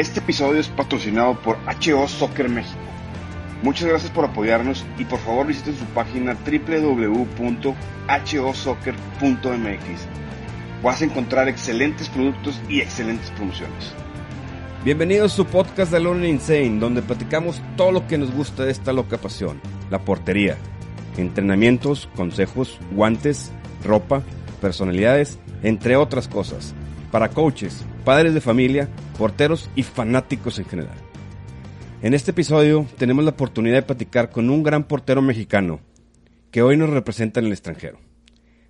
Este episodio es patrocinado por HO Soccer México. Muchas gracias por apoyarnos y por favor visiten su página www.hosoccer.mx. Vas a encontrar excelentes productos y excelentes promociones. Bienvenidos a su podcast de Alone Insane, donde platicamos todo lo que nos gusta de esta loca pasión, la portería, entrenamientos, consejos, guantes, ropa, personalidades, entre otras cosas, para coaches, padres de familia, porteros y fanáticos en general. En este episodio tenemos la oportunidad de platicar con un gran portero mexicano que hoy nos representa en el extranjero.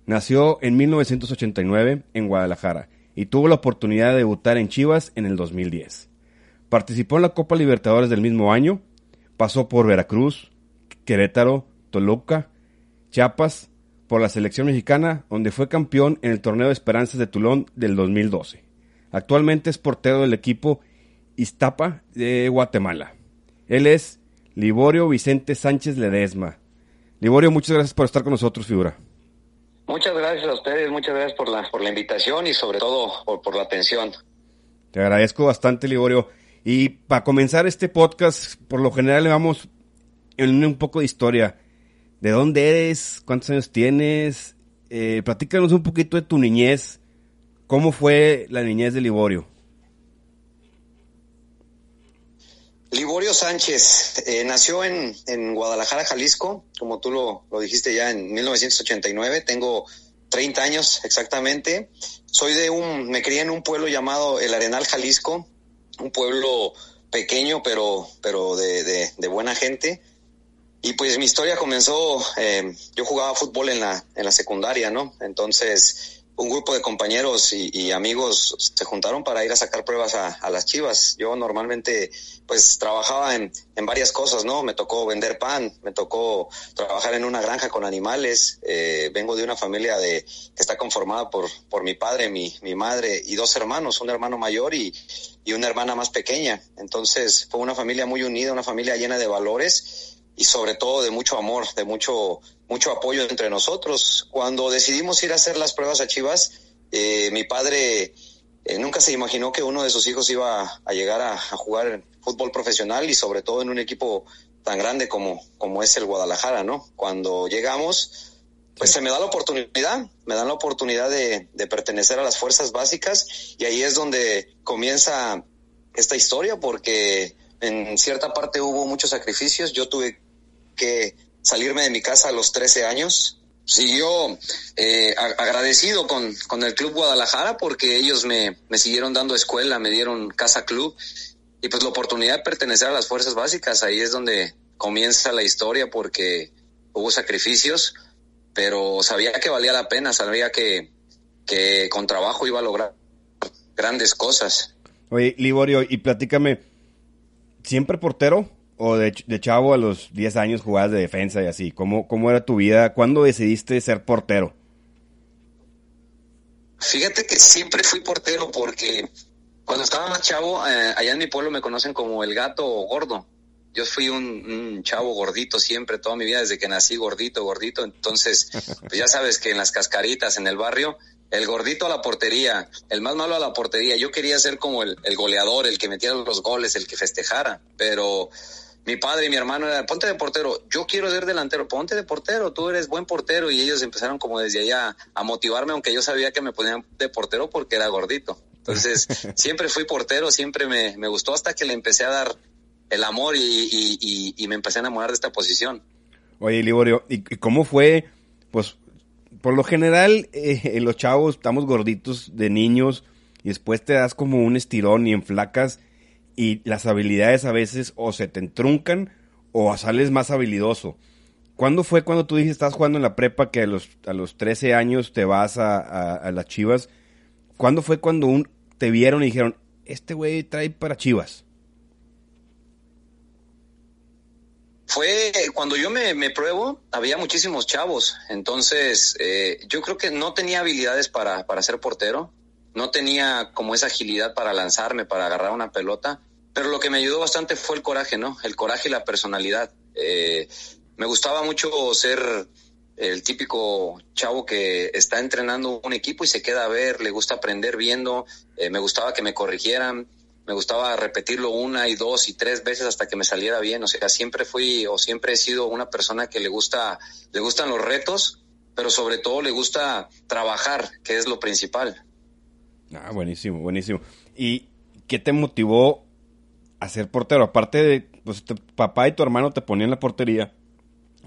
Nació en 1989 en Guadalajara y tuvo la oportunidad de debutar en Chivas en el 2010. Participó en la Copa Libertadores del mismo año, pasó por Veracruz, Querétaro, Toluca, Chiapas, por la selección mexicana, donde fue campeón en el Torneo de Esperanzas de Tulón del 2012. Actualmente es portero del equipo Iztapa de Guatemala. Él es Liborio Vicente Sánchez Ledesma. Liborio, muchas gracias por estar con nosotros, figura. Muchas gracias a ustedes, muchas gracias por la, por la invitación y sobre todo por, por la atención. Te agradezco bastante, Liborio. Y para comenzar este podcast, por lo general le vamos en un poco de historia. ¿De dónde eres? ¿Cuántos años tienes? Eh, platícanos un poquito de tu niñez. ¿Cómo fue la niñez de Liborio? Liborio Sánchez eh, nació en, en, Guadalajara, Jalisco, como tú lo, lo, dijiste ya en 1989. Tengo 30 años exactamente. Soy de un, me crié en un pueblo llamado El Arenal, Jalisco, un pueblo pequeño pero, pero de, de, de buena gente. Y pues mi historia comenzó, eh, yo jugaba fútbol en la, en la secundaria, ¿no? Entonces un grupo de compañeros y, amigos se juntaron para ir a sacar pruebas a, a, las chivas. Yo normalmente pues trabajaba en, en, varias cosas, ¿no? Me tocó vender pan, me tocó trabajar en una granja con animales. Eh, vengo de una familia de, que está conformada por, por mi padre, mi, mi madre y dos hermanos, un hermano mayor y, y una hermana más pequeña. Entonces fue una familia muy unida, una familia llena de valores y sobre todo de mucho amor, de mucho mucho apoyo entre nosotros. Cuando decidimos ir a hacer las pruebas a Chivas, eh, mi padre eh, nunca se imaginó que uno de sus hijos iba a llegar a, a, jugar fútbol profesional y sobre todo en un equipo tan grande como, como es el Guadalajara, ¿no? Cuando llegamos, pues se me da la oportunidad, me dan la oportunidad de, de pertenecer a las fuerzas básicas y ahí es donde comienza esta historia porque en cierta parte hubo muchos sacrificios, yo tuve que salirme de mi casa a los 13 años. Siguió eh, agradecido con, con, el Club Guadalajara porque ellos me, me siguieron dando escuela, me dieron casa club y pues la oportunidad de pertenecer a las fuerzas básicas, ahí es donde comienza la historia porque hubo sacrificios, pero sabía que valía la pena, sabía que, que con trabajo iba a lograr grandes cosas. Oye, Liborio, y platícame, ¿siempre portero? o de, chavo a los 10 años jugabas de defensa y así? ¿Cómo, ¿Cómo era tu vida? ¿Cuándo decidiste ser portero? Fíjate que siempre fui portero porque cuando estaba más chavo, eh, allá en mi pueblo me conocen como el gato gordo. Yo fui un, un, chavo gordito siempre, toda mi vida, desde que nací gordito, gordito. Entonces, pues ya sabes que en las cascaritas, en el barrio, el gordito a la portería, el más malo a la portería. Yo quería ser como el, el goleador, el que metiera los goles, el que festejara. Pero mi padre y mi hermano eran, ponte de portero, yo quiero ser delantero, ponte de portero, tú eres buen portero. Y ellos empezaron como desde allá a motivarme, aunque yo sabía que me ponían de portero porque era gordito. Entonces, siempre fui portero, siempre me, me, gustó hasta que le empecé a dar el amor y, y, y, y me empecé a enamorar de esta posición. Oye, Liborio, ¿y cómo fue? Pues, por lo general, eh, los chavos estamos gorditos de niños y después te das como un estirón y en flacas y las habilidades a veces o se te entruncan o sales más habilidoso. ¿Cuándo fue cuando tú dijiste estás jugando en la prepa que a los, a los 13 años te vas a, a, a las Chivas? ¿Cuándo fue cuando un, te vieron y dijeron, este güey trae para Chivas? Fue cuando yo me, me pruebo, había muchísimos chavos, entonces eh, yo creo que no tenía habilidades para, para ser portero, no tenía como esa agilidad para lanzarme, para agarrar una pelota, pero lo que me ayudó bastante fue el coraje, ¿no? El coraje y la personalidad. Eh, me gustaba mucho ser el típico chavo que está entrenando un equipo y se queda a ver, le gusta aprender viendo, eh, me gustaba que me corrigieran, me gustaba repetirlo una y dos y tres veces hasta que me saliera bien. O sea, siempre fui o siempre he sido una persona que le gusta, le gustan los retos, pero sobre todo le gusta trabajar, que es lo principal. Ah, buenísimo, buenísimo. ¿Y qué te motivó a ser portero? Aparte de, pues, tu papá y tu hermano te ponían la portería,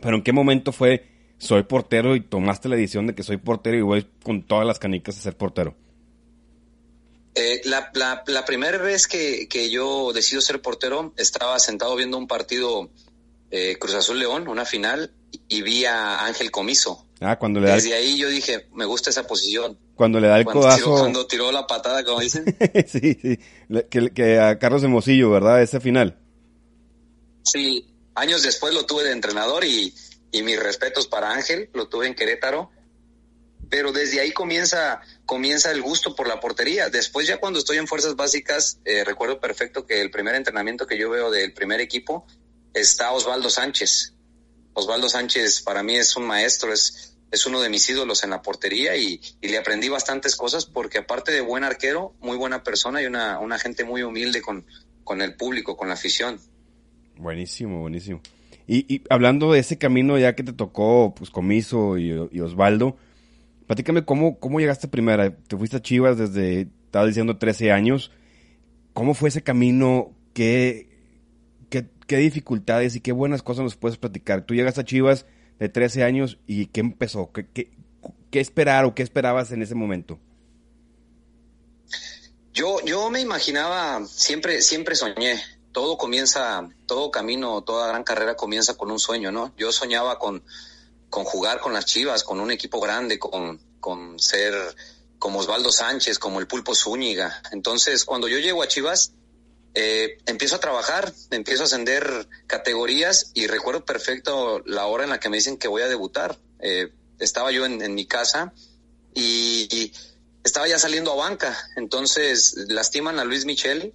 pero ¿en qué momento fue soy portero y tomaste la decisión de que soy portero y voy con todas las canicas a ser portero? Eh, la, la, primera vez que, que, yo decido ser portero, estaba sentado viendo un partido eh, Cruz Azul León, una final, y vi a Ángel Comiso. Ah, cuando le da Desde ahí yo dije, me gusta esa posición. Cuando le da el codazo. cuando tiró la patada, como dicen. sí, sí. Que, que a Carlos Hermosillo, ¿verdad? Ese final. Sí, años después lo tuve de entrenador y, y mis respetos para Ángel, lo tuve en Querétaro pero desde ahí comienza, comienza el gusto por la portería. Después ya cuando estoy en fuerzas básicas, eh, recuerdo perfecto que el primer entrenamiento que yo veo del primer equipo está Osvaldo Sánchez. Osvaldo Sánchez para mí es un maestro, es, es uno de mis ídolos en la portería y, le aprendí bastantes cosas porque aparte de buen arquero, muy buena persona y una, una gente muy humilde con, con el público, con la afición. Buenísimo, buenísimo. Y, hablando de ese camino ya que te tocó, pues Comiso y, y Osvaldo, Platícame cómo, cómo llegaste primera. Te fuiste a Chivas desde, estaba diciendo, 13 años. ¿Cómo fue ese camino? ¿Qué, qué, dificultades y qué buenas cosas nos puedes platicar? Tú llegaste a Chivas de 13 años y ¿qué empezó? ¿Qué, qué, qué esperar o qué esperabas en ese momento? Yo, yo me imaginaba, siempre, siempre soñé. Todo comienza, todo camino, toda gran carrera comienza con un sueño, ¿no? Yo soñaba con, con jugar con las Chivas, con un equipo grande, con, con ser como Osvaldo Sánchez, como el Pulpo Zúñiga. Entonces, cuando yo llego a Chivas, eh, empiezo a trabajar, empiezo a ascender categorías y recuerdo perfecto la hora en la que me dicen que voy a debutar. Eh, estaba yo en, mi casa y, y, estaba ya saliendo a banca. Entonces lastiman a Luis Michel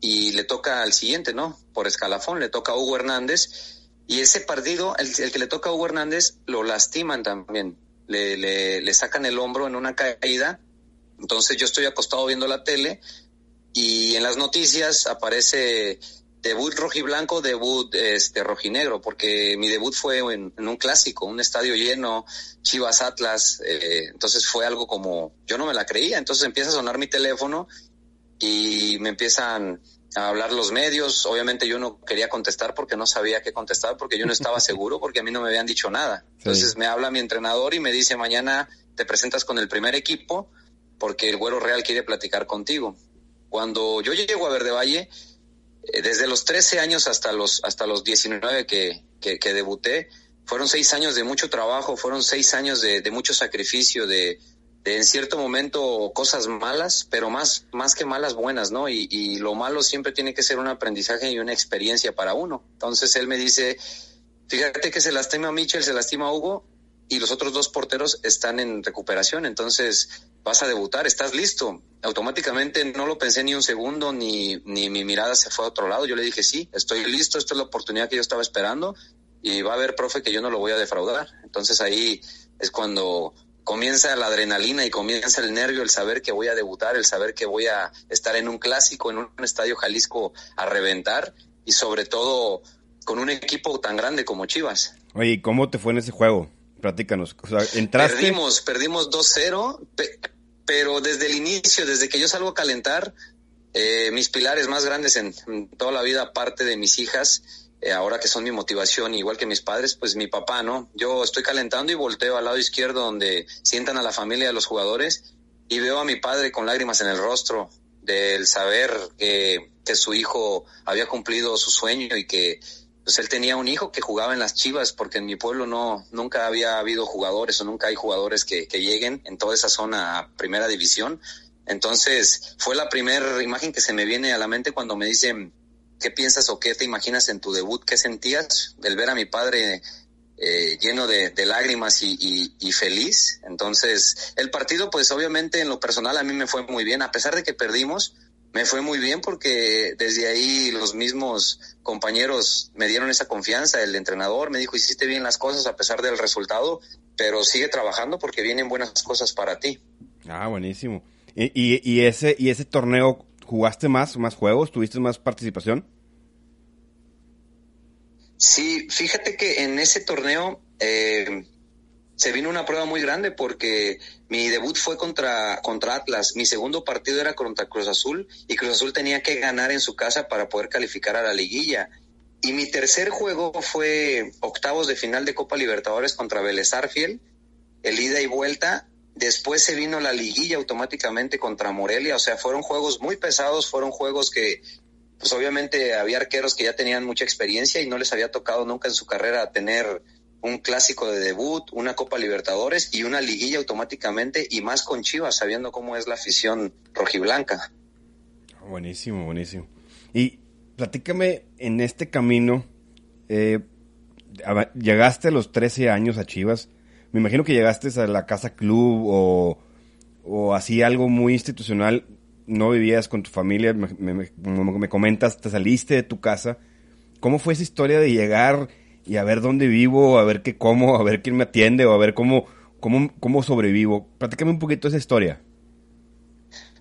y le toca al siguiente, ¿no? Por escalafón, le toca a Hugo Hernández y ese partido, el, que le toca a Hugo Hernández, lo lastiman también. Le, le, le, sacan el hombro en una caída. Entonces yo estoy acostado viendo la tele y en las noticias aparece debut rojiblanco, debut este rojinegro, porque mi debut fue en, un clásico, un estadio lleno, Chivas Atlas, eh, entonces fue algo como, yo no me la creía, entonces empieza a sonar mi teléfono y me empiezan a hablar los medios. Obviamente yo no quería contestar porque no sabía qué contestar, porque yo no estaba seguro, porque a mí no me habían dicho nada. Entonces me habla mi entrenador y me dice, mañana te presentas con el primer equipo porque el Güero Real quiere platicar contigo. Cuando yo llego a Verde Valle, eh, desde los 13 años hasta los, hasta los 19 que, que, que debuté, fueron seis años de mucho trabajo, fueron seis años de, de mucho sacrificio, de, en cierto momento cosas malas, pero más, más que malas buenas, ¿no? Y, y, lo malo siempre tiene que ser un aprendizaje y una experiencia para uno. Entonces él me dice, fíjate que se lastima Mitchell, se lastima Hugo y los otros dos porteros están en recuperación, entonces vas a debutar, estás listo. Automáticamente no lo pensé ni un segundo, ni, ni mi mirada se fue a otro lado. Yo le dije, sí, estoy listo, esta es la oportunidad que yo estaba esperando y va a haber, profe, que yo no lo voy a defraudar. Entonces ahí es cuando comienza la adrenalina y comienza el nervio, el saber que voy a debutar, el saber que voy a estar en un clásico, en un estadio Jalisco a reventar y sobre todo con un equipo tan grande como Chivas. Oye, ¿cómo te fue en ese juego? Platícanos. O sea, ¿entraste? Perdimos, perdimos 2-0, pero desde el inicio, desde que yo salgo a calentar, eh, mis pilares más grandes en, en toda la vida, aparte de mis hijas, eh, ahora que son mi motivación, igual que mis padres, pues mi papá, ¿no? Yo estoy calentando y volteo al lado izquierdo donde sientan a la familia de los jugadores y veo a mi padre con lágrimas en el rostro del saber que, que su hijo había cumplido su sueño y que pues él tenía un hijo que jugaba en las Chivas, porque en mi pueblo no, nunca había habido jugadores o nunca hay jugadores que, que lleguen en toda esa zona a primera división. Entonces, fue la primera imagen que se me viene a la mente cuando me dicen, ¿Qué piensas o qué te imaginas en tu debut? ¿Qué sentías del ver a mi padre eh, lleno de, lágrimas y, feliz? Entonces, el partido, pues obviamente en lo personal a mí me fue muy bien, a pesar de que perdimos, me fue muy bien porque desde ahí los mismos compañeros me dieron esa confianza, el entrenador me dijo, hiciste bien las cosas a pesar del resultado, pero sigue trabajando porque vienen buenas cosas para ti. Ah, buenísimo. Y ese, y ese torneo ¿Jugaste más, más juegos? ¿Tuviste más participación? Sí, fíjate que en ese torneo eh, se vino una prueba muy grande porque mi debut fue contra, contra Atlas, mi segundo partido era contra Cruz Azul y Cruz Azul tenía que ganar en su casa para poder calificar a la liguilla. Y mi tercer juego fue octavos de final de Copa Libertadores contra Vélez Arfiel, el ida y vuelta. Después se vino la liguilla automáticamente contra Morelia, o sea, fueron juegos muy pesados, fueron juegos que, pues obviamente había arqueros que ya tenían mucha experiencia y no les había tocado nunca en su carrera tener un clásico de debut, una Copa Libertadores y una liguilla automáticamente y más con Chivas, sabiendo cómo es la afición rojiblanca. Buenísimo, buenísimo. Y platícame en este camino, eh, llegaste a los 13 años a Chivas, me imagino que llegaste a la casa club o, o así algo muy institucional, no vivías con tu familia, me, me comentas, te saliste de tu casa. ¿Cómo fue esa historia de llegar y a ver dónde vivo, a ver qué como, a ver quién me atiende o a ver cómo, cómo, cómo sobrevivo. Platícame un poquito esa historia.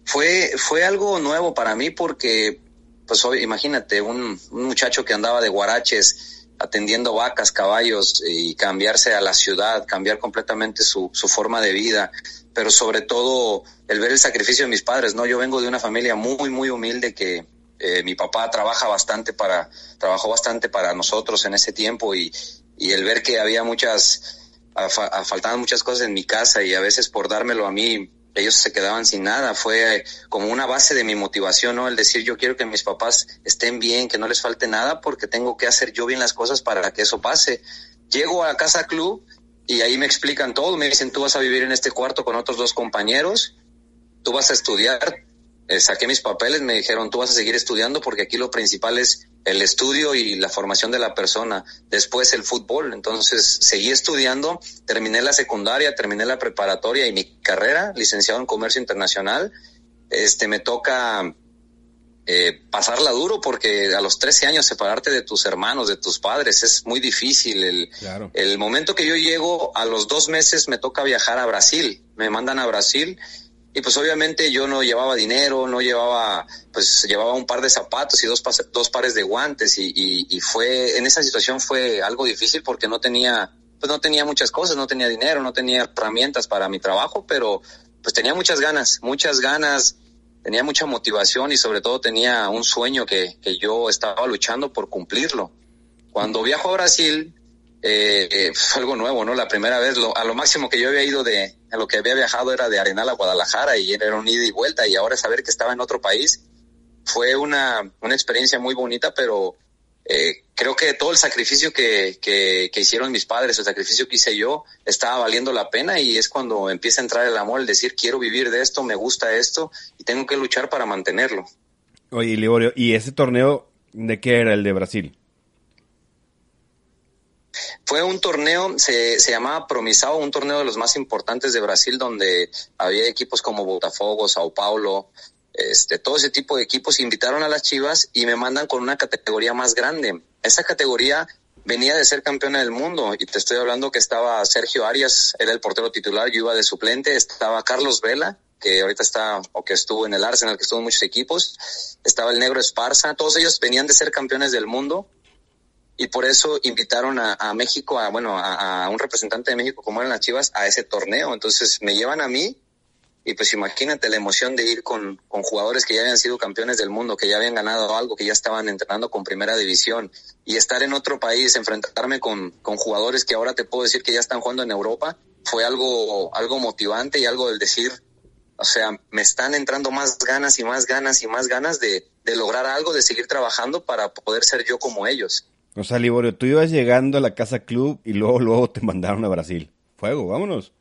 Fue, fue algo nuevo para mí porque, pues imagínate, un, un muchacho que andaba de guaraches atendiendo vacas, caballos y cambiarse a la ciudad, cambiar completamente su, su forma de vida, pero sobre todo el ver el sacrificio de mis padres, ¿no? Yo vengo de una familia muy, muy humilde que, eh, mi papá trabaja bastante para, trabajó bastante para nosotros en ese tiempo y, y el ver que había muchas, faltaban muchas cosas en mi casa y a veces por dármelo a mí ellos se quedaban sin nada. Fue como una base de mi motivación, ¿no? El decir, yo quiero que mis papás estén bien, que no les falte nada, porque tengo que hacer yo bien las cosas para que eso pase. Llego a casa club y ahí me explican todo. Me dicen, tú vas a vivir en este cuarto con otros dos compañeros, tú vas a estudiar, eh, saqué mis papeles, me dijeron, tú vas a seguir estudiando porque aquí lo principal es el estudio y la formación de la persona, después el fútbol. Entonces seguí estudiando, terminé la secundaria, terminé la preparatoria y mi carrera, licenciado en comercio internacional. Este me toca eh, pasarla duro porque a los 13 años separarte de tus hermanos, de tus padres, es muy difícil. El, el momento que yo llego, a los dos meses me toca viajar a Brasil, me mandan a Brasil y pues obviamente yo no llevaba dinero, no llevaba, pues llevaba un par de zapatos y dos, dos pares de guantes y, y, fue, en esa situación fue algo difícil porque no tenía, pues no tenía muchas cosas, no tenía dinero, no tenía herramientas para mi trabajo, pero pues tenía muchas ganas, muchas ganas, tenía mucha motivación y sobre todo tenía un sueño que, que yo estaba luchando por cumplirlo. Cuando viajo a Brasil, eh, eh, fue algo nuevo, ¿no? La primera vez, lo, a lo máximo que yo había ido de, lo que había viajado era de Arenal a Guadalajara y era un ida y vuelta y ahora saber que estaba en otro país fue una, una experiencia muy bonita, pero eh, creo que todo el sacrificio que, que, que, hicieron mis padres, el sacrificio que hice yo, estaba valiendo la pena y es cuando empieza a entrar el amor, el decir quiero vivir de esto, me gusta esto y tengo que luchar para mantenerlo. Oye, Liborio, ¿y ese torneo de qué era el de Brasil? Fue un torneo, se, se llamaba Promisao, un torneo de los más importantes de Brasil, donde había equipos como Botafogo, Sao Paulo, este, todo ese tipo de equipos invitaron a las Chivas y me mandan con una categoría más grande. Esa categoría venía de ser campeona del mundo y te estoy hablando que estaba Sergio Arias, era el portero titular, yo iba de suplente, estaba Carlos Vela, que ahorita está o que estuvo en el Arsenal, que estuvo en muchos equipos, estaba el Negro Esparza, todos ellos venían de ser campeones del mundo y por eso invitaron a, a México, a, bueno, a, a, un representante de México como eran las Chivas, a ese torneo. Entonces me llevan a mí y pues imagínate la emoción de ir con, con jugadores que ya habían sido campeones del mundo, que ya habían ganado algo, que ya estaban entrenando con primera división y estar en otro país, enfrentarme con, con jugadores que ahora te puedo decir que ya están jugando en Europa, fue algo, algo motivante y algo del decir, o sea, me están entrando más ganas y más ganas y más ganas de, de lograr algo, de seguir trabajando para poder ser yo como ellos. O sea, Liborio, tú ibas llegando a la casa club y luego, luego te mandaron a Brasil. Fuego, vámonos.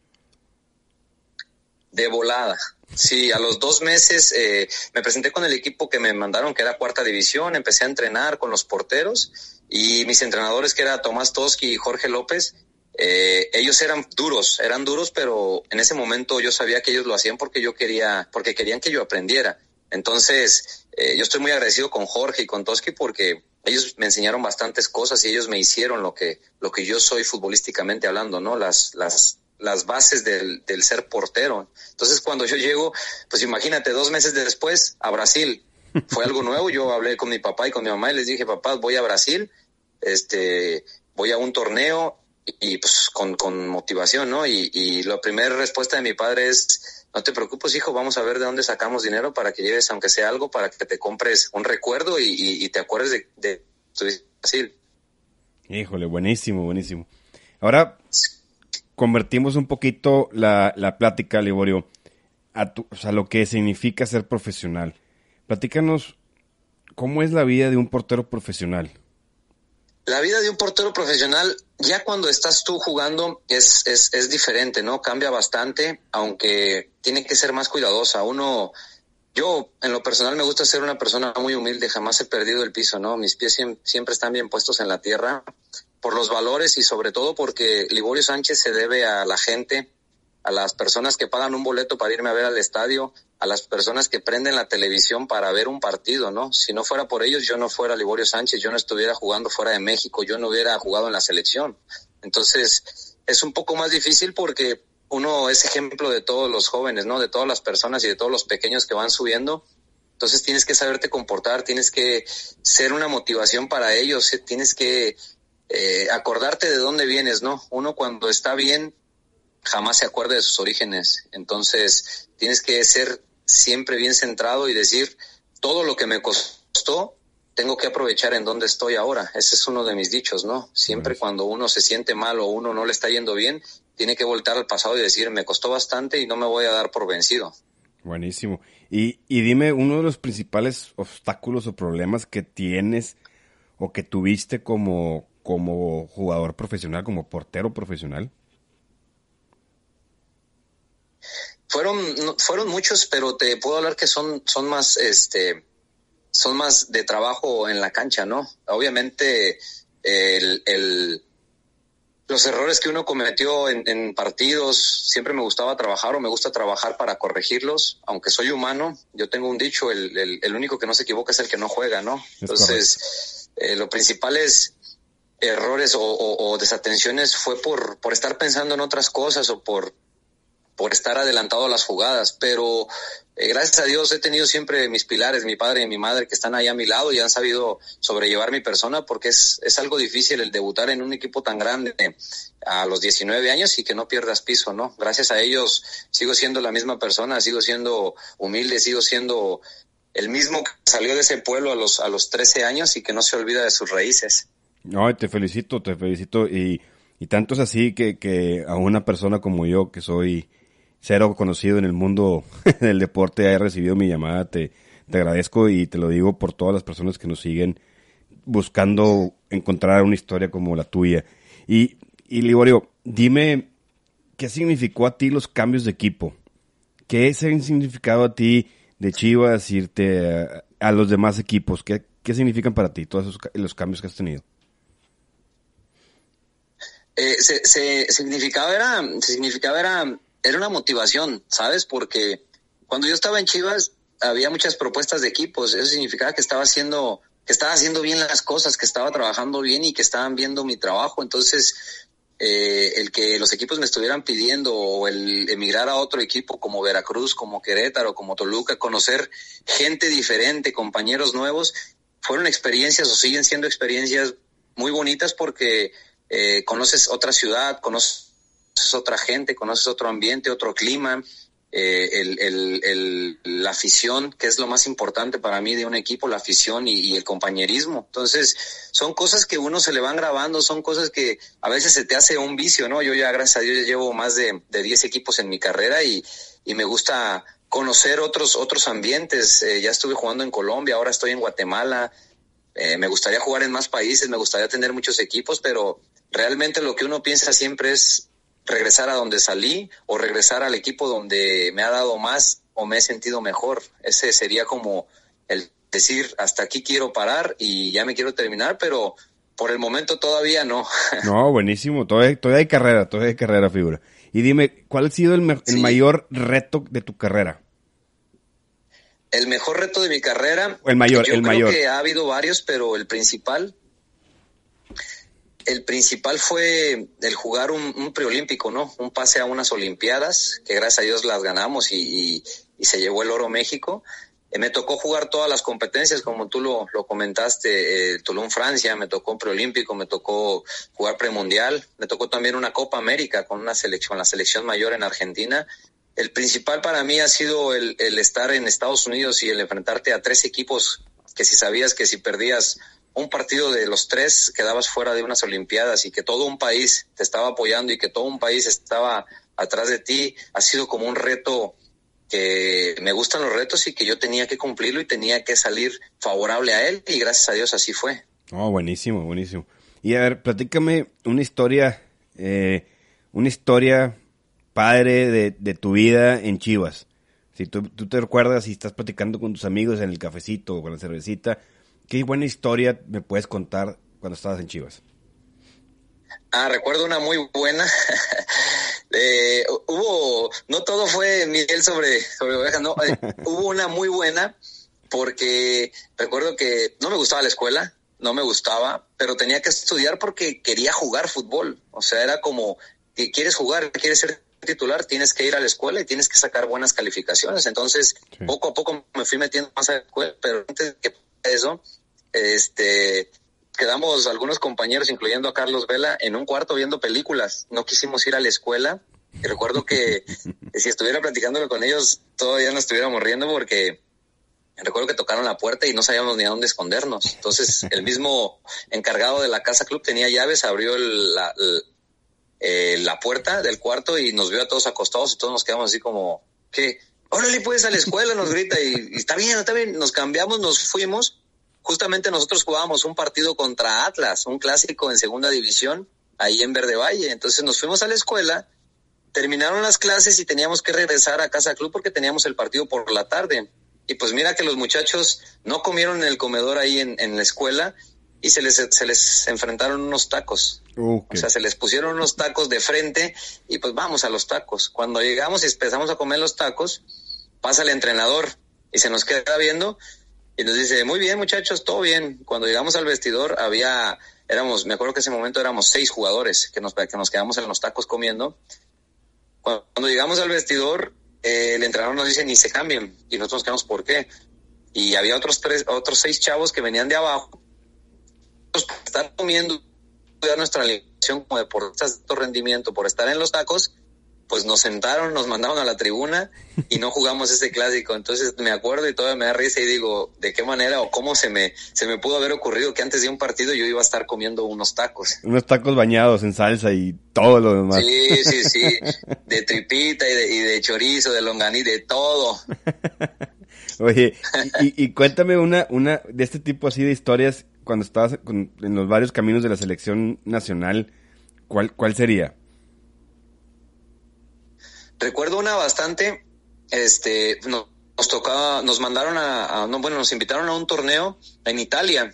De volada. Sí, a los dos meses eh, me presenté con el equipo que me mandaron, que era cuarta división, empecé a entrenar con los porteros y mis entrenadores, que era Tomás Toski y Jorge López, eh, ellos eran duros, eran duros, pero en ese momento yo sabía que ellos lo hacían porque yo quería, porque querían que yo aprendiera. Entonces, eh, yo estoy muy agradecido con Jorge y con Toski porque ellos me enseñaron bastantes cosas y ellos me hicieron lo que, lo que yo soy futbolísticamente hablando, ¿no? Las, las, las bases del, del ser portero. Entonces, cuando yo llego, pues imagínate, dos meses después a Brasil, fue algo nuevo. Yo hablé con mi papá y con mi mamá y les dije, papá, voy a Brasil, este, voy a un torneo y, pues con, con, motivación, ¿no? Y, y la primera respuesta de mi padre es, no te preocupes, hijo, vamos a ver de dónde sacamos dinero para que lleves, aunque sea algo, para que te compres un recuerdo y, te acuerdes de, de tu Brasil. Híjole, buenísimo, buenísimo. Ahora convertimos un poquito la, la plática, Liborio, a, tu, a lo que significa ser profesional. Platícanos cómo es la vida de un portero profesional. La vida de un portero profesional, ya cuando estás tú jugando, es, es, es diferente, ¿no? Cambia bastante, aunque tiene que ser más cuidadosa. Uno, yo en lo personal me gusta ser una persona muy humilde, jamás he perdido el piso, ¿no? Mis pies siempre están bien puestos en la tierra por los valores y sobre todo porque Liborio Sánchez se debe a la gente, a las personas que pagan un boleto para irme a ver al estadio, a las personas que prenden la televisión para ver un partido, ¿no? Si no fuera por ellos, yo no fuera Liborio Sánchez, yo no estuviera jugando fuera de México, yo no hubiera jugado en la selección. Entonces, es un poco más difícil porque uno es ejemplo de todos los jóvenes, ¿no? De todas las personas y de todos los pequeños que van subiendo. Entonces tienes que saberte comportar, tienes que ser una motivación para ellos, eh, tienes que eh, acordarte de dónde vienes, ¿no? Uno cuando está bien jamás se acuerda de sus orígenes. Entonces tienes que ser siempre bien centrado y decir, todo lo que me costó, tengo que aprovechar en donde estoy ahora. Ese es uno de mis dichos, ¿no? Siempre cuando uno se siente mal o uno no le está yendo bien, tiene que voltar al pasado y decir, me costó bastante y no me voy a dar por vencido. Buenísimo. Y, y dime, uno de los principales obstáculos o problemas que tienes o que tuviste como, como jugador profesional, como portero profesional. Fueron, fueron muchos, pero te puedo hablar que son, son más, este, son más de trabajo en la cancha, ¿no? Obviamente, el, el los errores que uno cometió en, partidos, siempre me gustaba trabajar o me gusta trabajar para corregirlos, aunque soy humano, yo tengo un dicho, el, el, único que no se equivoca es el que no juega, ¿no? Entonces, eh, lo principal es errores o, o, desatenciones fue por, por estar pensando en otras cosas o por por estar adelantado a las jugadas, pero eh, gracias a Dios he tenido siempre mis pilares, mi padre y mi madre que están ahí a mi lado y han sabido sobrellevar mi persona porque es, es algo difícil el debutar en un equipo tan grande a los 19 años y que no pierdas piso, ¿no? Gracias a ellos sigo siendo la misma persona, sigo siendo humilde, sigo siendo el mismo que salió de ese pueblo a los, a los 13 años y que no se olvida de sus raíces. No, te felicito, te felicito y, y tanto es así que, que a una persona como yo que soy cero conocido en el mundo del deporte haya recibido mi llamada. Te, te agradezco y te lo digo por todas las personas que nos siguen buscando encontrar una historia como la tuya. Y, y Liborio, dime, ¿qué significó a ti los cambios de equipo? ¿Qué ha significado a ti de Chivas irte a, los demás equipos? ¿Qué, ¿Qué, significan para ti todos los cambios que has tenido? Eh, se, se, significaba era, significaba era era una motivación, ¿sabes? Porque cuando yo estaba en Chivas había muchas propuestas de equipos, eso significaba que estaba haciendo que estaba haciendo bien las cosas, que estaba trabajando bien y que estaban viendo mi trabajo, entonces eh, el que los equipos me estuvieran pidiendo o el emigrar a otro equipo como Veracruz, como Querétaro, como Toluca, conocer gente diferente, compañeros nuevos, fueron experiencias o siguen siendo experiencias muy bonitas porque eh, conoces otra ciudad, conoces conoces otra gente, conoces otro ambiente, otro clima, eh, el, el, la afición, que es lo más importante para mí de un equipo, la afición y, el compañerismo. Entonces, son cosas que uno se le van grabando, son cosas que a veces se te hace un vicio, ¿no? Yo ya, gracias a Dios, ya llevo más de, de 10 equipos en mi carrera y, y me gusta conocer otros, otros ambientes. Eh, ya estuve jugando en Colombia, ahora estoy en Guatemala. Eh, me gustaría jugar en más países, me gustaría tener muchos equipos, pero realmente lo que uno piensa siempre es regresar a donde salí o regresar al equipo donde me ha dado más o me he sentido mejor. Ese sería como el decir, hasta aquí quiero parar y ya me quiero terminar, pero por el momento todavía no. No, buenísimo, todavía, todavía hay carrera, todavía hay carrera, figura. Y dime, ¿cuál ha sido el, el mayor reto de tu carrera? El mejor reto de mi carrera. El mayor, yo el creo mayor. que ha habido varios, pero el principal el principal fue el jugar un, preolímpico, ¿no? Un pase a unas Olimpiadas, que gracias a Dios las ganamos y, se llevó el oro México. Eh, me tocó jugar todas las competencias, como tú lo, lo comentaste, eh, Tulum, Francia, me tocó preolímpico, me tocó jugar premundial, me tocó también una Copa América con una selección, la selección mayor en Argentina. El principal para mí ha sido el, el estar en Estados Unidos y el enfrentarte a tres equipos que si sabías que si perdías un partido de los tres quedabas fuera de unas Olimpiadas y que todo un país te estaba apoyando y que todo un país estaba atrás de ti, ha sido como un reto que me gustan los retos y que yo tenía que cumplirlo y tenía que salir favorable a él y gracias a Dios así fue. Oh, buenísimo, buenísimo. Y a ver, platícame una historia, eh, una historia padre de, de, tu vida en Chivas. Si tú, tú, te recuerdas y estás platicando con tus amigos en el cafecito o con la cervecita, ¿qué buena historia me puedes contar cuando estabas en Chivas? Ah, recuerdo una muy buena. eh, hubo, no todo fue miel sobre, sobre ovejas, no, eh, hubo una muy buena porque recuerdo que no me gustaba la escuela, no me gustaba, pero tenía que estudiar porque quería jugar fútbol. O sea, era como que quieres jugar, quieres ser titular, tienes que ir a la escuela y tienes que sacar buenas calificaciones. Entonces, sí. poco a poco me fui metiendo más a la escuela, pero antes que eso, este, quedamos algunos compañeros, incluyendo a Carlos Vela, en un cuarto viendo películas. No quisimos ir a la escuela. Y recuerdo que si estuviera platicándolo con ellos, todavía no estuviéramos riendo porque recuerdo que tocaron la puerta y no sabíamos ni a dónde escondernos. Entonces, el mismo encargado de la casa club tenía llaves, abrió el, la, el, eh, la puerta del cuarto y nos vio a todos acostados y todos nos quedamos así como, ¿qué? Órale, puedes a la escuela, nos grita y, y está bien, está bien. Nos cambiamos, nos fuimos justamente nosotros jugábamos un partido contra Atlas, un clásico en segunda división, ahí en Verde Valle. Entonces nos fuimos a la escuela, terminaron las clases y teníamos que regresar a casa club porque teníamos el partido por la tarde. Y pues mira que los muchachos no comieron en el comedor ahí en, en la escuela y se les, se les enfrentaron unos tacos. Okay. O sea, se les pusieron unos tacos de frente y pues vamos a los tacos. Cuando llegamos y empezamos a comer los tacos, pasa el entrenador y se nos queda viendo y nos dice, muy bien muchachos, todo bien. Cuando llegamos al vestidor había, éramos, me acuerdo que ese momento éramos seis jugadores que nos, que nos quedamos en los tacos comiendo. Cuando, llegamos al vestidor, eh, el entrenador nos dice, ni se cambien. Y nosotros nos quedamos, ¿por qué? Y había otros tres, otros seis chavos que venían de abajo. Estar comiendo nuestra alimentación como deportistas de alto rendimiento por estar en los tacos pues nos sentaron, nos mandaron a la tribuna y no jugamos ese clásico. Entonces me acuerdo y todavía me da risa y digo, ¿de qué manera o cómo se me, se me pudo haber ocurrido que antes de un partido yo iba a estar comiendo unos tacos? Unos tacos bañados en salsa y todo lo demás. Sí, sí, sí, de tripita y de, y de chorizo, de longaní, de todo. Oye, y, y, cuéntame una, una de este tipo así de historias cuando estabas con, en los varios caminos de la selección nacional, ¿cuál, cuál sería? Recuerdo una bastante, este, no, nos tocaba, nos mandaron a, no, bueno, nos invitaron a un torneo en Italia.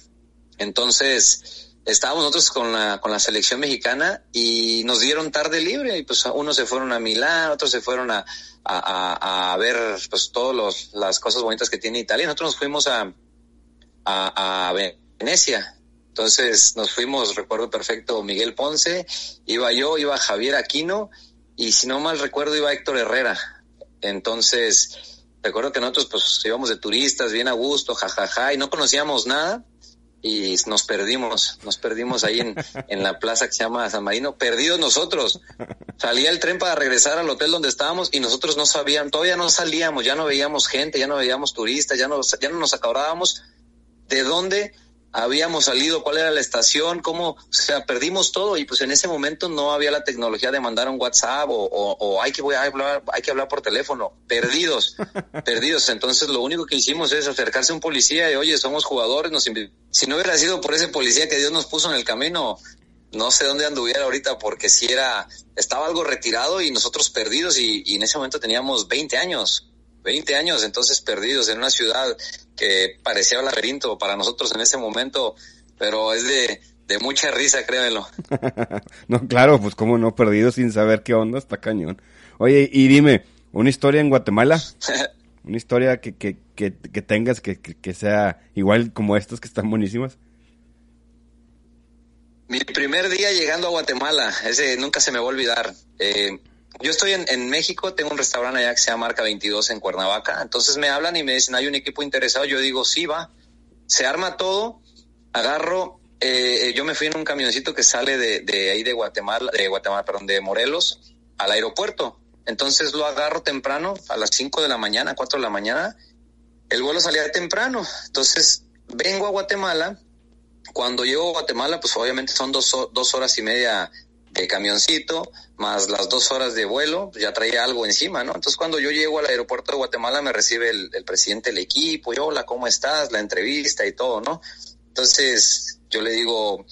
Entonces, estábamos nosotros con la, con la selección mexicana y nos dieron tarde libre y pues unos se fueron a Milán, otros se fueron a, a, a ver pues todas las cosas bonitas que tiene Italia. Nosotros nos fuimos a, a Venecia. Entonces nos fuimos, recuerdo perfecto, Miguel Ponce, iba yo, iba Javier Aquino y si no mal recuerdo iba Héctor Herrera. Entonces, recuerdo que nosotros pues íbamos de turistas, bien a gusto, jajaja, ja, ja, y no conocíamos nada y nos perdimos, nos perdimos ahí en, en la plaza que se llama San Marino, perdidos nosotros. Salía el tren para regresar al hotel donde estábamos y nosotros no sabíamos, todavía no salíamos, ya no veíamos gente, ya no veíamos turistas, ya no, ya no nos acordábamos de dónde habíamos salido, cuál era la estación, cómo, o sea, perdimos todo y pues en ese momento no había la tecnología de mandar un WhatsApp o, o, o hay que voy a hablar, hay que hablar por teléfono, perdidos, perdidos. Entonces lo único que hicimos es acercarse a un policía y oye, somos jugadores, nos si no hubiera sido por ese policía que Dios nos puso en el camino, no sé dónde anduviera ahorita porque si era, estaba algo retirado y nosotros perdidos y, y en ese momento teníamos 20 años. 20 años entonces perdidos en una ciudad que parecía un laberinto para nosotros en ese momento, pero es de, de mucha risa, créanlo. no, claro, pues cómo no, perdido sin saber qué onda, está cañón. Oye, y dime, ¿una historia en Guatemala? ¿Una historia que, que, que, que tengas que, que, que, sea igual como estas que están buenísimas? Mi primer día llegando a Guatemala, ese nunca se me va a olvidar. Eh, yo estoy en, México, tengo un restaurante allá que se llama Marca 22 en Cuernavaca, entonces me hablan y me dicen, hay un equipo interesado, yo digo, sí, va, se arma todo, agarro, eh, yo me fui en un camioncito que sale de, de ahí de Guatemala, de Guatemala, perdón, de Morelos al aeropuerto, entonces lo agarro temprano, a las 5 de la mañana, 4 de la mañana, el vuelo salía temprano, entonces vengo a Guatemala, cuando llego a Guatemala, pues obviamente son dos, dos horas y media de camioncito, más las dos horas de vuelo, ya traía algo encima, ¿no? Entonces cuando yo llego al aeropuerto de Guatemala me recibe el, presidente del equipo, yo, hola, ¿cómo estás? La entrevista y todo, ¿no? Entonces yo le digo,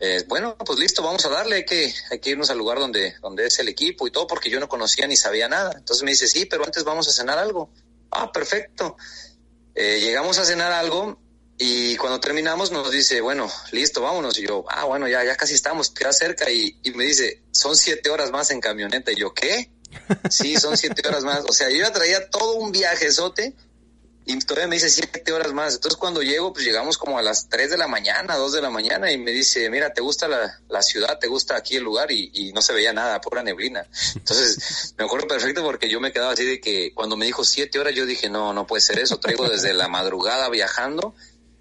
eh, bueno, pues listo, vamos a darle, hay que, hay que irnos al lugar donde, donde es el equipo y todo, porque yo no conocía ni sabía nada. Entonces me dice, sí, pero antes vamos a cenar algo. Ah, perfecto. Eh, llegamos a cenar algo y cuando terminamos nos dice, bueno, listo, vámonos. Y yo, ah, bueno, ya, ya casi estamos, queda cerca. Y, y me dice, son siete horas más en camioneta. Y yo, ¿qué? Sí, son siete horas más. O sea, yo ya traía todo un viajezote y todavía me dice siete horas más. Entonces cuando llego, pues llegamos como a las tres de la mañana, dos de la mañana y me dice, mira, ¿te gusta la, la ciudad? ¿Te gusta aquí el lugar? Y, y, no se veía nada, pura neblina. Entonces me acuerdo perfecto porque yo me quedaba así de que cuando me dijo siete horas yo dije, no, no puede ser eso. Traigo desde la madrugada viajando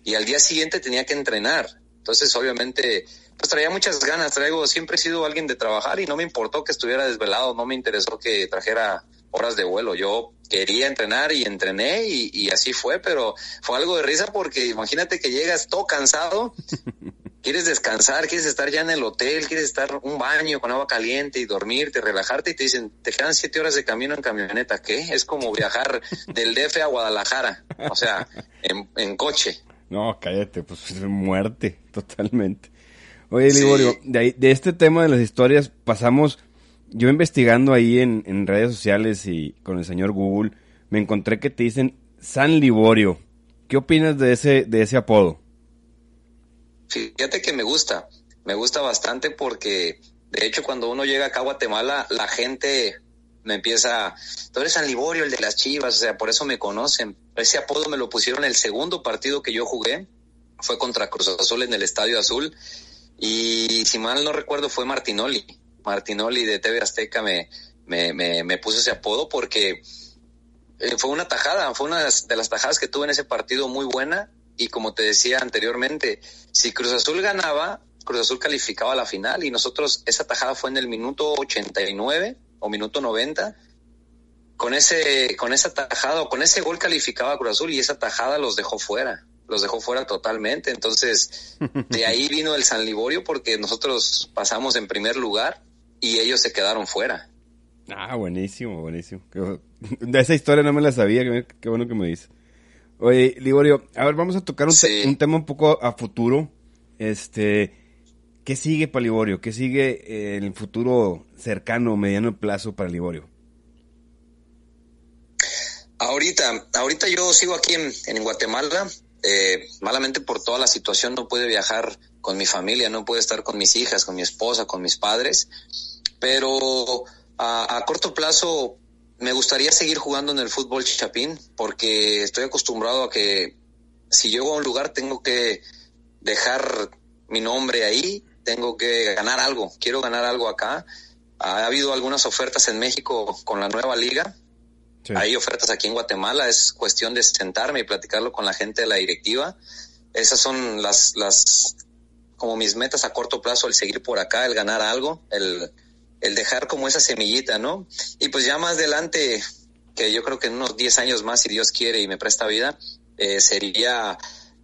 y al día siguiente tenía que entrenar. Entonces, obviamente, pues traía muchas ganas, traigo, siempre he sido alguien de trabajar y no me importó que estuviera desvelado, no me interesó que trajera horas de vuelo. Yo quería entrenar y entrené y, y así fue, pero fue algo de risa porque imagínate que llegas todo cansado quieres descansar, quieres estar ya en el hotel, quieres estar un baño con agua caliente y dormirte, relajarte y te dicen, te quedan siete horas de camino en camioneta, ¿qué? Es como viajar del DF a Guadalajara, o sea, en, coche. No, cállate, pues es muerte, totalmente. Oye, Liborio, de, de este tema de las historias pasamos, yo investigando ahí en, en redes sociales y con el señor Google, me encontré que te dicen San Liborio. ¿Qué opinas de ese, de ese apodo? Fíjate que me gusta, me gusta bastante porque de hecho cuando uno llega acá a Guatemala, la gente me empieza, tú eres San Liborio, el de las Chivas, o sea, por eso me conocen. Ese apodo me lo pusieron el segundo partido que yo jugué, fue contra Cruz Azul en el Estadio Azul, y si mal no recuerdo fue Martinoli. Martinoli de TV Azteca me, me, me, me puso ese apodo porque eh, fue una tajada, fue una de las tajadas que tuve en ese partido muy buena y como te decía anteriormente, si Cruz Azul ganaba, Cruz Azul calificaba a la final y nosotros, esa tajada fue en el minuto 89 o minuto 90. Con ese, con esa tajada o con ese gol calificaba a Cruz Azul y esa tajada los dejó fuera, los dejó fuera totalmente. Entonces, de ahí vino el San Liborio porque nosotros pasamos en primer lugar y ellos se quedaron fuera. Ah, buenísimo, buenísimo. De esa historia no me la sabía, qué bueno que me dice. Oye, Liborio, a ver, vamos a tocar un, tema un poco a futuro. Este, ¿qué sigue para Liborio? ¿Qué sigue en el futuro cercano, mediano plazo para Liborio? Ahorita, ahorita yo sigo aquí en, Guatemala. Eh, malamente por toda la situación no puede viajar con mi familia, no puede estar con mis hijas, con mi esposa, con mis padres. Pero a, a corto plazo me gustaría seguir jugando en el fútbol chapín porque estoy acostumbrado a que si llego a un lugar tengo que dejar mi nombre ahí, tengo que ganar algo, quiero ganar algo acá. Ha habido algunas ofertas en México con la nueva liga. Hay ofertas aquí en Guatemala, es cuestión de sentarme y platicarlo con la gente de la directiva. Esas son las, las, como mis metas a corto plazo, el seguir por acá, el ganar algo, el, el dejar como esa semillita, ¿no? Y pues ya más adelante, que yo creo que en unos 10 años más, si Dios quiere y me presta vida, eh, sería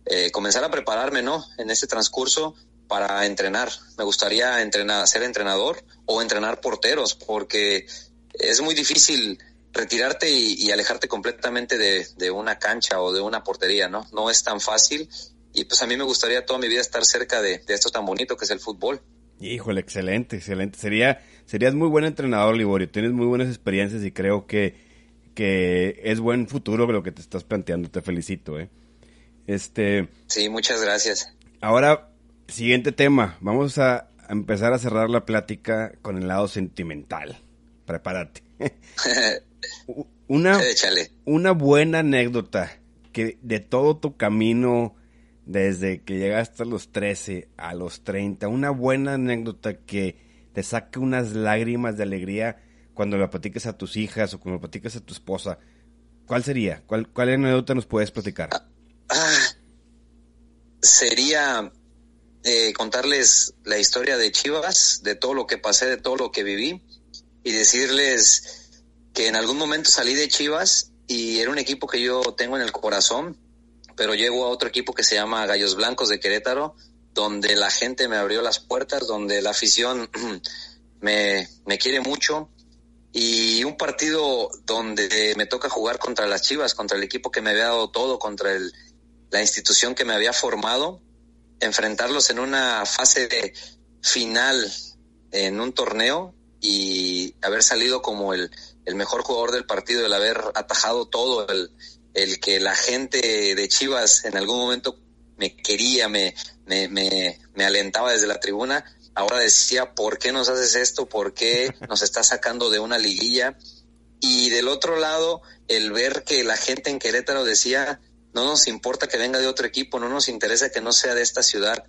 eh, comenzar a prepararme, ¿no? En ese transcurso para entrenar. Me gustaría entrenar, ser entrenador o entrenar porteros, porque es muy difícil retirarte y, alejarte completamente de, de, una cancha o de una portería, ¿no? No es tan fácil y pues a mí me gustaría toda mi vida estar cerca de, de esto tan bonito que es el fútbol. Híjole, excelente, excelente. Sería, serías muy buen entrenador, Liborio. Tienes muy buenas experiencias y creo que, que es buen futuro lo que te estás planteando. Te felicito, eh. Este. Sí, muchas gracias. Ahora, siguiente tema. Vamos a empezar a cerrar la plática con el lado sentimental. Prepárate. una, una buena anécdota que de todo tu camino desde que llegaste a los 13 a los 30, una buena anécdota que te saque unas lágrimas de alegría cuando la platiques a tus hijas o cuando la platiques a tu esposa, ¿cuál sería? ¿Cuál, cuál anécdota nos puedes platicar? Ah, sería eh, contarles la historia de Chivas, de todo lo que pasé, de todo lo que viví y decirles que en algún momento salí de Chivas y era un equipo que yo tengo en el corazón, pero llego a otro equipo que se llama Gallos Blancos de Querétaro, donde la gente me abrió las puertas, donde la afición me, me quiere mucho. Y un partido donde me toca jugar contra las Chivas, contra el equipo que me había dado todo, contra el, la institución que me había formado enfrentarlos en una fase de final en un torneo y haber salido como el, el mejor jugador del partido, el haber atajado todo, el, el que la gente de Chivas en algún momento me quería, me, me, me, me alentaba desde la tribuna, ahora decía, ¿por qué nos haces esto? ¿Por qué nos estás sacando de una liguilla? Y del otro lado, el ver que la gente en Querétaro decía, no nos importa que venga de otro equipo, no nos interesa que no sea de esta ciudad.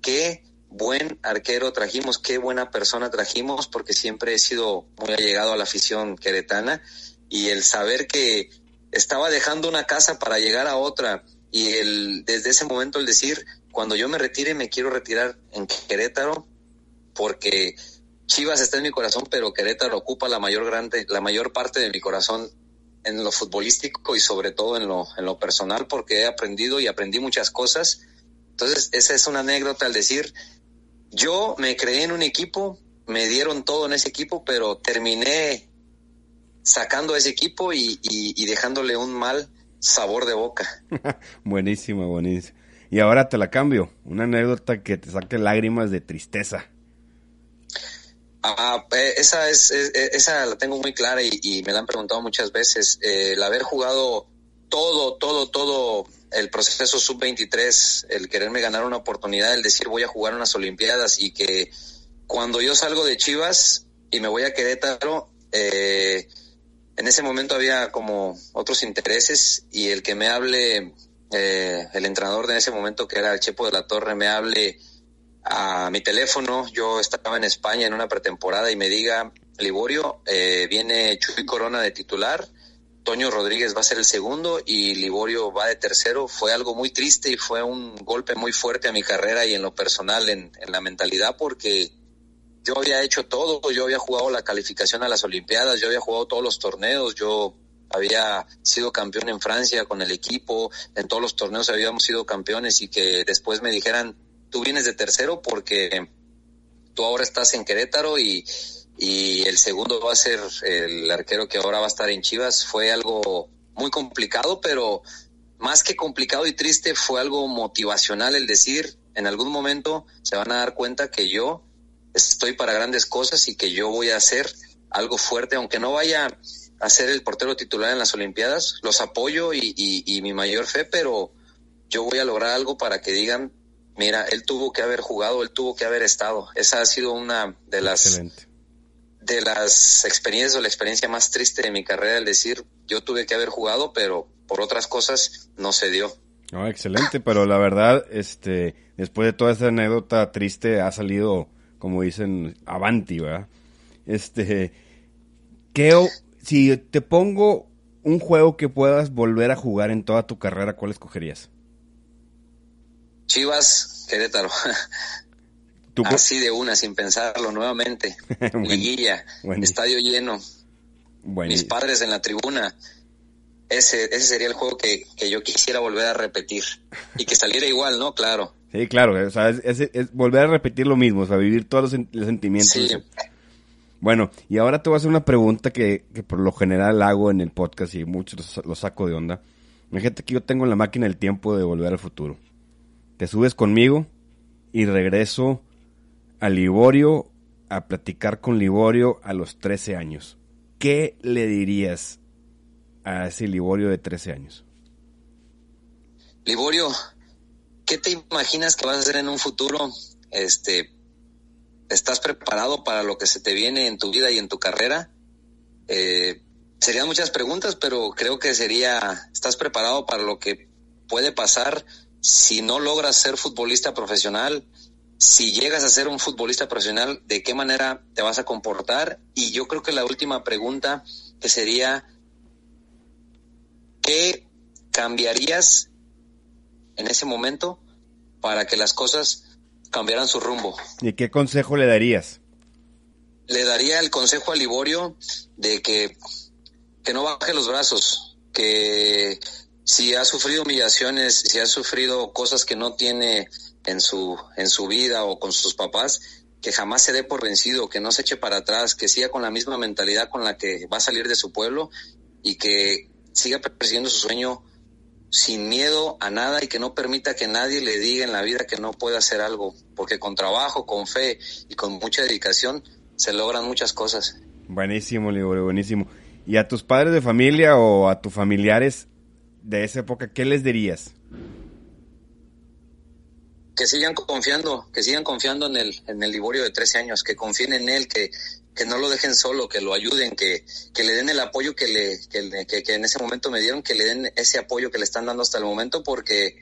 Qué buen arquero trajimos, qué buena persona trajimos, porque siempre he sido muy allegado a la afición queretana y el saber que estaba dejando una casa para llegar a otra y el desde ese momento el decir cuando yo me retire me quiero retirar en Querétaro porque Chivas está en mi corazón pero Querétaro ocupa la mayor grande la mayor parte de mi corazón en lo futbolístico y sobre todo en lo, en lo personal porque he aprendido y aprendí muchas cosas. Entonces, esa es una anécdota al decir, yo me creé en un equipo, me dieron todo en ese equipo, pero terminé sacando ese equipo y, y, y dejándole un mal sabor de boca. buenísimo, buenísimo. Y ahora te la cambio, una anécdota que te saque lágrimas de tristeza. Ah, eh, esa es, esa la tengo muy clara y, me la han preguntado muchas veces. Eh, el haber jugado todo, todo, todo el proceso sub-23, el quererme ganar una oportunidad, el decir voy a jugar unas Olimpiadas y que cuando yo salgo de Chivas y me voy a Querétaro, eh, en ese momento había como otros intereses y el que me hable, el entrenador de ese momento que era el Chepo de la Torre, me hable a mi teléfono, yo estaba en España en una pretemporada y me diga, Liborio, eh, viene Chuy Corona de titular, Toño Rodríguez va a ser el segundo y Liborio va de tercero, fue algo muy triste y fue un golpe muy fuerte a mi carrera y en lo personal, en, en la mentalidad, porque yo había hecho todo, yo había jugado la calificación a las Olimpiadas, yo había jugado todos los torneos, yo había sido campeón en Francia con el equipo, en todos los torneos habíamos sido campeones y que después me dijeran, tú vienes de tercero porque tú ahora estás en Querétaro y, y el segundo va a ser el arquero que ahora va a estar en Chivas. Fue algo muy complicado, pero más que complicado y triste fue algo motivacional el decir, en algún momento se van a dar cuenta que yo estoy para grandes cosas y que yo voy a hacer algo fuerte, aunque no vaya a ser el portero titular en las Olimpiadas, los apoyo y, y, y mi mayor fe, pero yo voy a lograr algo para que digan Mira, él tuvo que haber jugado, él tuvo que haber estado. Esa ha sido una de las de las experiencias o la experiencia más triste de mi carrera, el decir, yo tuve que haber jugado, pero por otras cosas no se dio. No, excelente, pero la verdad, este, después de toda esa anécdota triste, ha salido, como dicen, avanti, ¿verdad? Este, ¿qué, si te pongo un juego que puedas volver a jugar en toda tu carrera, ¿cuál escogerías? Chivas, Querétaro. Así de una, sin pensarlo, nuevamente. Liguilla, estadio lleno. Mis padres en la tribuna. Ese, ese sería el juego que, yo quisiera volver a repetir. Y que saliera igual, ¿no? Claro. Sí, claro. O sea, es, volver a repetir lo mismo, o sea, vivir todos los, sentimientos. Sí. Bueno, y ahora te voy a hacer una pregunta que, por lo general hago en el podcast y muchos lo saco de onda. Imagínate que yo tengo la máquina del tiempo de volver al futuro te subes conmigo y regreso a Liborio a platicar con Liborio a los 13 años. ¿Qué le dirías a ese Liborio de 13 años? Liborio, ¿qué te imaginas que vas a hacer en un futuro? Este, ¿Estás preparado para lo que se te viene en tu vida y en tu carrera? Eh, serían muchas preguntas, pero creo que sería, ¿estás preparado para lo que puede pasar si no logras ser futbolista profesional, si llegas a ser un futbolista profesional, ¿de qué manera te vas a comportar? Y yo creo que la última pregunta que sería, ¿qué cambiarías en ese momento para que las cosas cambiaran su rumbo? ¿Y qué consejo le darías? Le daría el consejo a Liborio de que, que no baje los brazos, que si ha sufrido humillaciones, si ha sufrido cosas que no tiene en su, en su vida o con sus papás, que jamás se dé por vencido, que no se eche para atrás, que siga con la misma mentalidad con la que va a salir de su pueblo y que siga persiguiendo su sueño sin miedo a nada y que no permita que nadie le diga en la vida que no puede hacer algo, porque con trabajo, con fe y con mucha dedicación se logran muchas cosas. Buenísimo, Liborio, buenísimo. ¿Y a tus padres de familia o a tus familiares de esa época, qué les dirías? Que sigan confiando, que sigan confiando en el, en el Liborio de 13 años, que confíen en él, que, que no lo dejen solo, que lo ayuden, que, que le den el apoyo que, le, que, que, en ese momento me dieron, que le den ese apoyo que le están dando hasta el momento, porque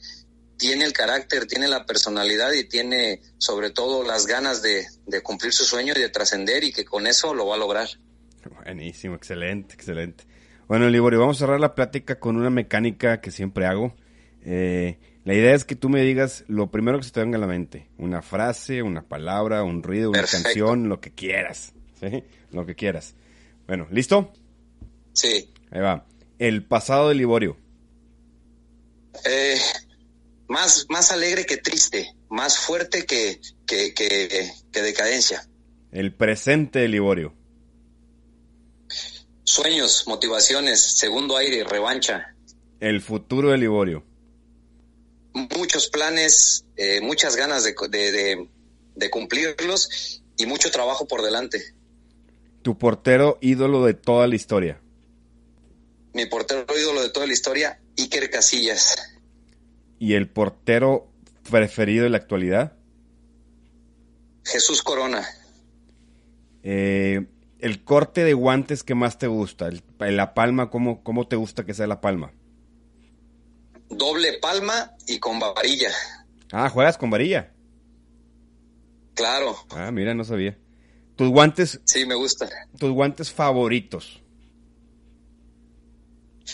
tiene el carácter, tiene la personalidad y tiene sobre todo las ganas de, de cumplir su sueño y de trascender y que con eso lo va a lograr. Buenísimo, excelente, excelente. Bueno, Liborio, vamos a cerrar la plática con una mecánica que siempre hago. Eh, la idea es que tú me digas lo primero que se te venga a la mente. Una frase, una palabra, un ruido, una canción, lo que quieras. ¿sí? Lo que quieras. Bueno, ¿listo? Sí. Ahí va. El pasado de Liborio. Eh, más, más alegre que triste. Más fuerte que, que, que, que decadencia. El presente de Liborio. Sueños, motivaciones, segundo aire, revancha. El futuro de Liborio muchos planes, eh, muchas ganas de, de, de, cumplirlos y mucho trabajo por delante. Tu portero ídolo de toda la historia. Mi portero ídolo de toda la historia, Iker Casillas. ¿Y el portero preferido de la actualidad? Jesús Corona. Eh, el corte de guantes que más te gusta, la palma, ¿cómo, ¿cómo te gusta que sea la palma? Doble palma y con varilla. Ah, ¿juegas con varilla? Claro. Ah, mira, no sabía. Tus guantes. Sí, me gusta. Tus guantes favoritos.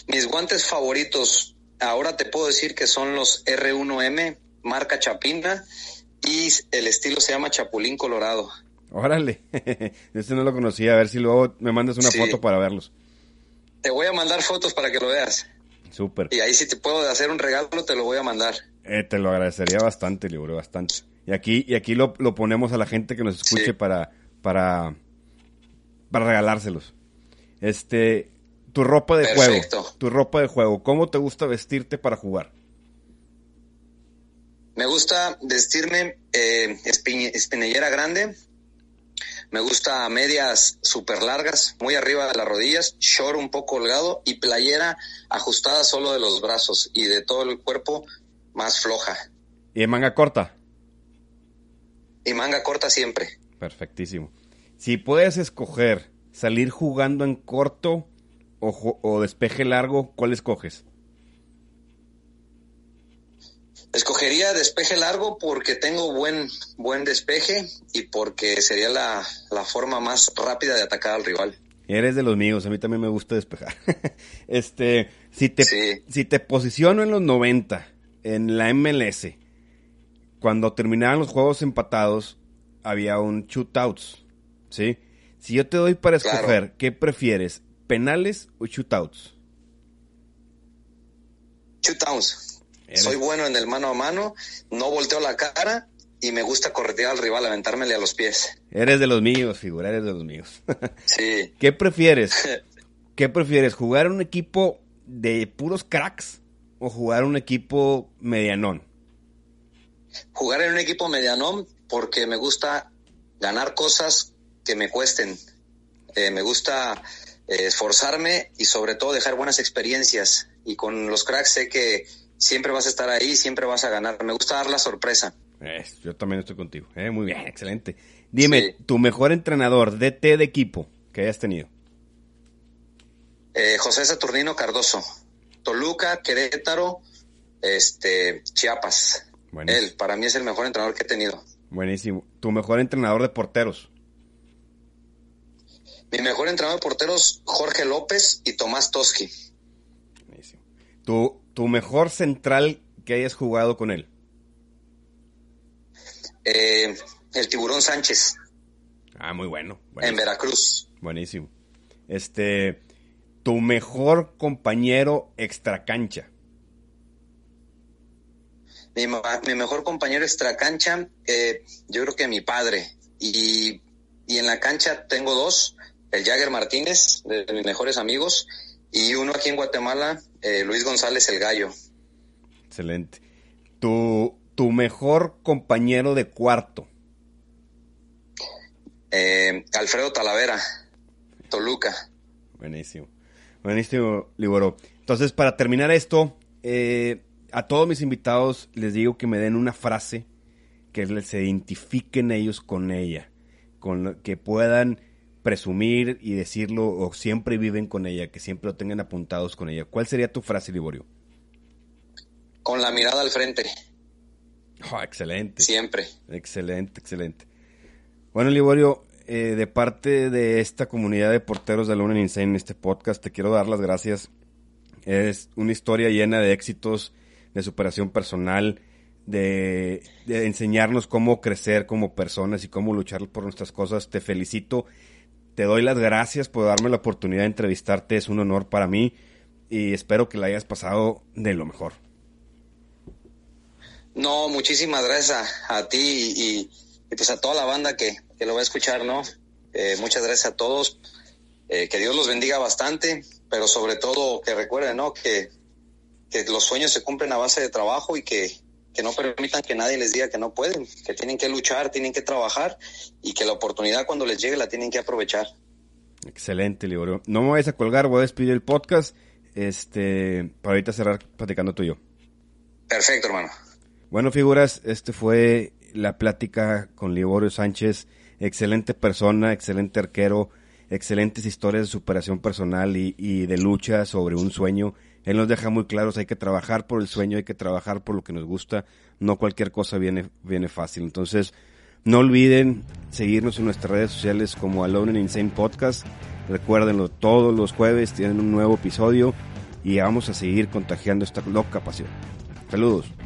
Mis guantes favoritos, ahora te puedo decir que son los R1M, marca Chapina, y el estilo se llama Chapulín Colorado. Órale, este no lo conocía, a ver si luego me mandas una foto para verlos. Te voy a mandar fotos para que lo veas. Súper. Y ahí si te puedo hacer un regalo, te lo voy a mandar. Eh, te lo agradecería bastante, Libro, bastante. Y aquí, y aquí lo, ponemos a la gente que nos escuche para, para, para regalárselos. Este, tu ropa de juego. Tu ropa de juego. ¿Cómo te gusta vestirte para jugar? Me gusta vestirme eh, espinillera grande, me gusta medias súper largas, muy arriba de las rodillas, short un poco holgado y playera ajustada solo de los brazos y de todo el cuerpo más floja. ¿Y manga corta? Y manga corta siempre. Perfectísimo. Si puedes escoger salir jugando en corto o, o despeje largo, ¿cuál escoges? Escogería despeje largo porque tengo buen, buen despeje y porque sería la, forma más rápida de atacar al rival. Eres de los míos, a mí también me gusta despejar. este, si te, si te posiciono en los 90 en la MLS, cuando terminaban los juegos empatados, había un shootouts, ¿sí? Si yo te doy para escoger, ¿qué prefieres? ¿Penales o shootouts? Shootouts. Soy bueno en el mano a mano, no volteo la cara y me gusta corretear al rival, aventármele a los pies. Eres de los míos, figura, eres de los míos. sí. ¿Qué prefieres? ¿Qué prefieres? ¿Jugar un equipo de puros cracks o jugar un equipo medianón? Jugar en un equipo medianón porque me gusta ganar cosas que me cuesten. Eh, me gusta eh, esforzarme y sobre todo dejar buenas experiencias. Y con los cracks sé que siempre vas a estar ahí, siempre vas a ganar. Me gusta dar la sorpresa. yo también estoy contigo. Eh, muy bien, excelente. Dime, tu mejor entrenador DT de equipo que hayas tenido. Eh, José Saturnino Cardoso. Toluca, Querétaro, este, Chiapas. Él, para mí es el mejor entrenador que he tenido. Buenísimo. ¿Tu mejor entrenador de porteros? Mi mejor entrenador de porteros, Jorge López y Tomás Toski. Buenísimo. ¿Tu, tu mejor central que hayas jugado con él? Eh, el Tiburón Sánchez. Ah, muy bueno. En Veracruz. Buenísimo. Este, tu mejor compañero extracancha. Mi, mi mejor compañero extracancha, eh, yo creo que mi padre. Y, y, en la cancha tengo dos, el Jagger Martínez, de mis mejores amigos, y uno aquí en Guatemala, eh, Luis González el Gallo. Excelente. Tu, tu mejor compañero de cuarto. Eh, Alfredo Talavera, Toluca. Buenísimo. Buenísimo, Liboro. Entonces, para terminar esto, eh, a todos mis invitados les digo que me den una frase que se identifiquen ellos con ella, con que puedan presumir y decirlo o siempre viven con ella, que siempre lo tengan apuntados con ella. ¿Cuál sería tu frase, Liborio? Con la mirada al frente. Oh, excelente. Siempre. Excelente, excelente. Bueno, Liborio, eh, de parte de esta comunidad de porteros de Luna Insane en este podcast, te quiero dar las gracias. Es una historia llena de éxitos, de superación personal, de, de, enseñarnos cómo crecer como personas y cómo luchar por nuestras cosas. Te felicito, te doy las gracias por darme la oportunidad de entrevistarte, es un honor para mí y espero que la hayas pasado de lo mejor. No, muchísimas gracias a, ti y, y, pues a toda la banda que, que lo va a escuchar, ¿no? Eh, muchas gracias a todos, eh, que Dios los bendiga bastante, pero sobre todo que recuerden, ¿no? Que, que los sueños se cumplen a base de trabajo y que, que no permitan que nadie les diga que no pueden, que tienen que luchar, tienen que trabajar y que la oportunidad cuando les llegue la tienen que aprovechar. Excelente, Liborio. No me vayas a colgar, voy a despedir el podcast este, para ahorita cerrar platicando tú y yo. Perfecto, hermano. Bueno, figuras, este fue la plática con Liborio Sánchez. Excelente persona, excelente arquero, excelentes historias de superación personal y, y, de lucha sobre un sueño. Él nos deja muy claros, hay que trabajar por el sueño, hay que trabajar por lo que nos gusta. No cualquier cosa viene, viene fácil. Entonces, no olviden seguirnos en nuestras redes sociales como Alone in Insane Podcast. Recuérdenlo, todos los jueves tienen un nuevo episodio y vamos a seguir contagiando esta loca pasión. Saludos.